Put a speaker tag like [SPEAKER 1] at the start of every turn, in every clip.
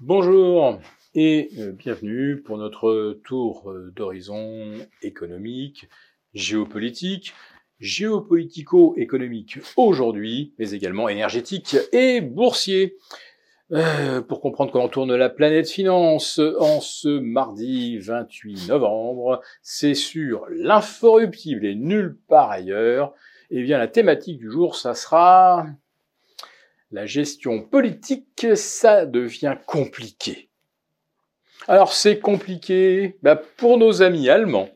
[SPEAKER 1] Bonjour et euh, bienvenue pour notre tour euh, d'horizon économique, géopolitique, géopolitico-économique aujourd'hui, mais également énergétique et boursier. Euh, pour comprendre comment tourne la planète finance en ce mardi 28 novembre, c'est sur l'inforruptible et nulle part ailleurs. Eh bien, la thématique du jour, ça sera la gestion politique, ça devient compliqué. Alors c'est compliqué bah, pour nos amis allemands,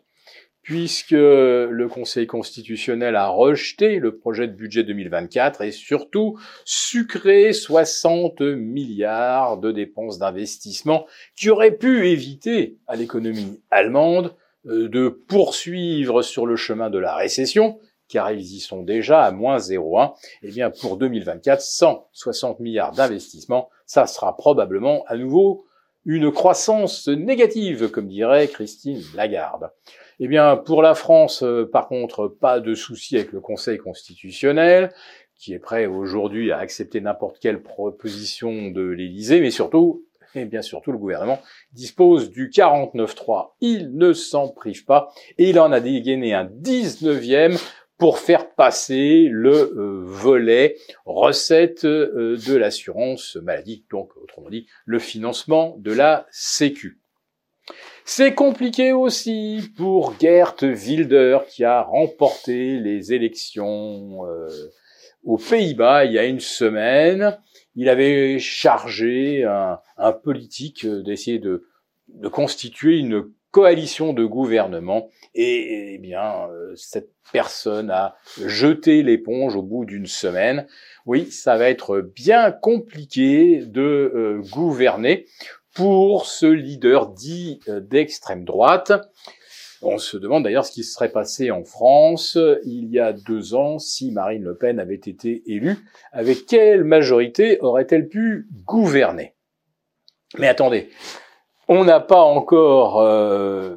[SPEAKER 1] puisque le Conseil constitutionnel a rejeté le projet de budget 2024 et surtout sucré 60 milliards de dépenses d'investissement qui auraient pu éviter à l'économie allemande euh, de poursuivre sur le chemin de la récession car ils y sont déjà à moins 0,1. Eh bien, pour 2024, 160 milliards d'investissements, ça sera probablement à nouveau une croissance négative, comme dirait Christine Lagarde. Eh bien, pour la France, euh, par contre, pas de souci avec le Conseil constitutionnel, qui est prêt aujourd'hui à accepter n'importe quelle proposition de l'Élysée, mais surtout, et bien surtout le gouvernement dispose du 49.3. Il ne s'en prive pas et il en a dégainé un 19e pour faire passer le euh, volet recette euh, de l'assurance maladie, donc autrement dit le financement de la Sécu. C'est compliqué aussi pour Gert Wilder qui a remporté les élections euh, aux Pays-Bas il y a une semaine. Il avait chargé un, politique d'essayer de, de constituer une coalition de gouvernement et, eh bien euh, cette personne a jeté l'éponge au bout d'une semaine. Oui, ça va être bien compliqué de euh, gouverner pour ce leader dit euh, d'extrême droite. On se demande d'ailleurs ce qui se serait passé en France il y a deux ans si Marine Le Pen avait été élue. Avec quelle majorité aurait-elle pu gouverner? Mais attendez, on n'a pas encore euh,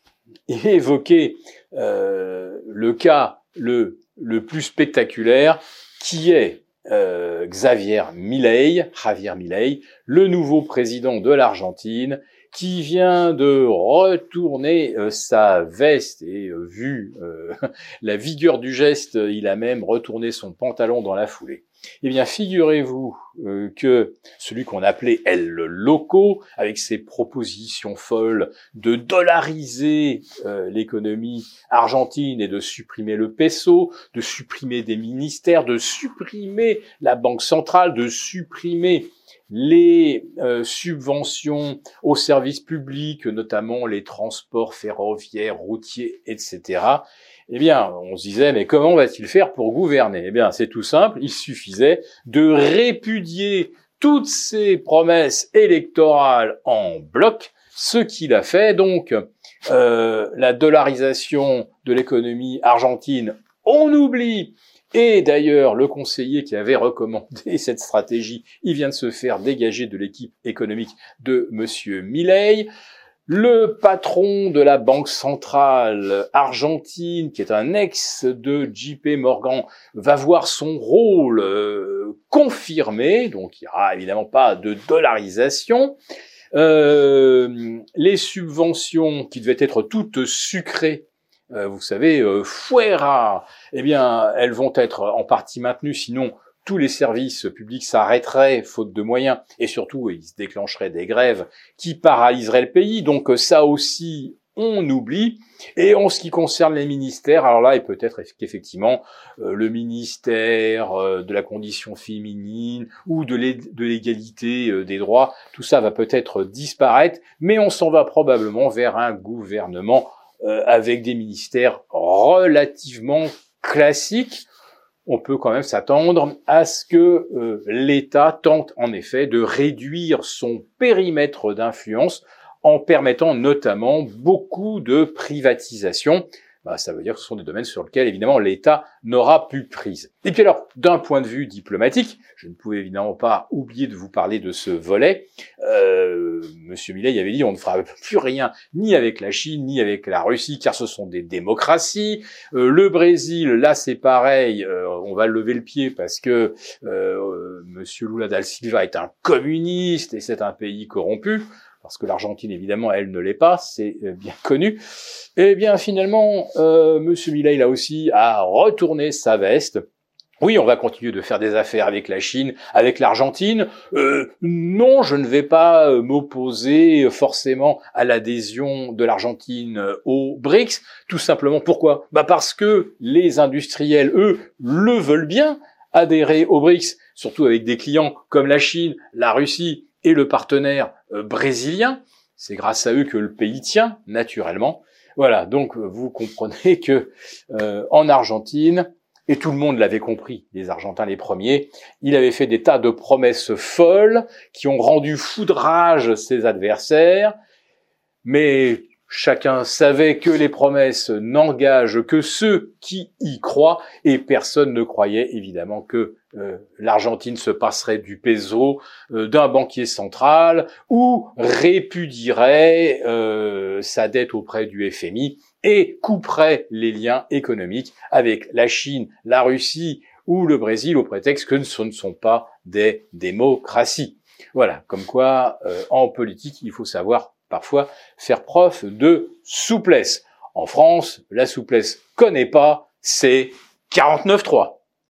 [SPEAKER 1] évoqué euh, le cas le, plus spectaculaire qui est euh, Xavier Milei, Javier Milei, le nouveau président de l'Argentine, qui vient de retourner sa veste et vu la vigueur du geste, il a même retourné son pantalon dans la foulée. Eh bien, figurez-vous euh, que celui qu'on appelait El Loco, avec ses propositions folles de dollariser euh, l'économie argentine et de supprimer le peso, de supprimer des ministères, de supprimer la banque centrale, de supprimer les euh, subventions aux services publics, notamment les transports ferroviaires, routiers, etc. Eh bien, on se disait, mais comment va-t-il faire pour gouverner? Eh bien, c'est tout simple, il suffisait de répudier toutes ces promesses électorales en bloc, ce qu'il a fait. Donc, euh, la dollarisation de l'économie argentine, on oublie. Et d'ailleurs, le conseiller qui avait recommandé cette stratégie, il vient de se faire dégager de l'équipe économique de Monsieur Milley. Le patron de la Banque centrale argentine, qui est un ex de JP Morgan, va voir son rôle euh, confirmé, donc il n'y aura évidemment pas de dollarisation. Euh, les subventions qui devaient être toutes sucrées, euh, vous savez, euh, fuera, eh bien, elles vont être en partie maintenues, sinon tous les services publics s'arrêteraient faute de moyens et surtout il se déclencherait des grèves qui paralyseraient le pays. Donc ça aussi on oublie. Et en ce qui concerne les ministères, alors là, et peut-être qu'effectivement, euh, le ministère euh, de la condition féminine ou de l'égalité euh, des droits, tout ça va peut-être disparaître, mais on s'en va probablement vers un gouvernement avec des ministères relativement classiques on peut quand même s'attendre à ce que euh, l'État tente en effet de réduire son périmètre d'influence en permettant notamment beaucoup de privatisation. Bah, ça veut dire que ce sont des domaines sur lesquels, évidemment, l'État n'aura plus prise. Et puis alors, d'un point de vue diplomatique, je ne pouvais évidemment pas oublier de vous parler de ce volet. Euh, Monsieur Millet avait dit on ne fera plus rien ni avec la Chine ni avec la Russie, car ce sont des démocraties. Euh, le Brésil, là, c'est pareil. Euh, on va lever le pied parce que euh, Monsieur Lula da Silva est un communiste et c'est un pays corrompu parce que l'Argentine, évidemment, elle ne l'est pas, c'est euh, bien connu. Eh bien, finalement, euh, Monsieur Millet, là aussi, a retourné sa veste. Oui, on va continuer de faire des affaires avec la Chine, avec l'Argentine. Euh, non, je ne vais pas euh, m'opposer forcément à l'adhésion de l'Argentine au BRICS. Tout simplement, pourquoi? Bah parce que les industriels, eux, le veulent bien adhérer au BRICS, surtout avec des clients comme la Chine, la Russie et le partenaire euh, brésilien. C'est grâce à eux que le pays tient, naturellement. Voilà, donc euh, vous comprenez que euh, en Argentine, et tout le monde l'avait compris, les Argentins les premiers, il avait fait des tas de promesses folles qui ont rendu foudrage ses adversaires, mais Chacun savait que les promesses n'engagent que ceux qui y croient et personne ne croyait évidemment que euh, l'Argentine se passerait du peso euh, d'un banquier central ou répudierait euh, sa dette auprès du FMI et couperait les liens économiques avec la Chine, la Russie ou le Brésil au prétexte que ce ne sont pas des démocraties. Voilà, comme quoi en politique il faut savoir parfois faire preuve de souplesse. En France, la souplesse connaît pas, c'est 49-3.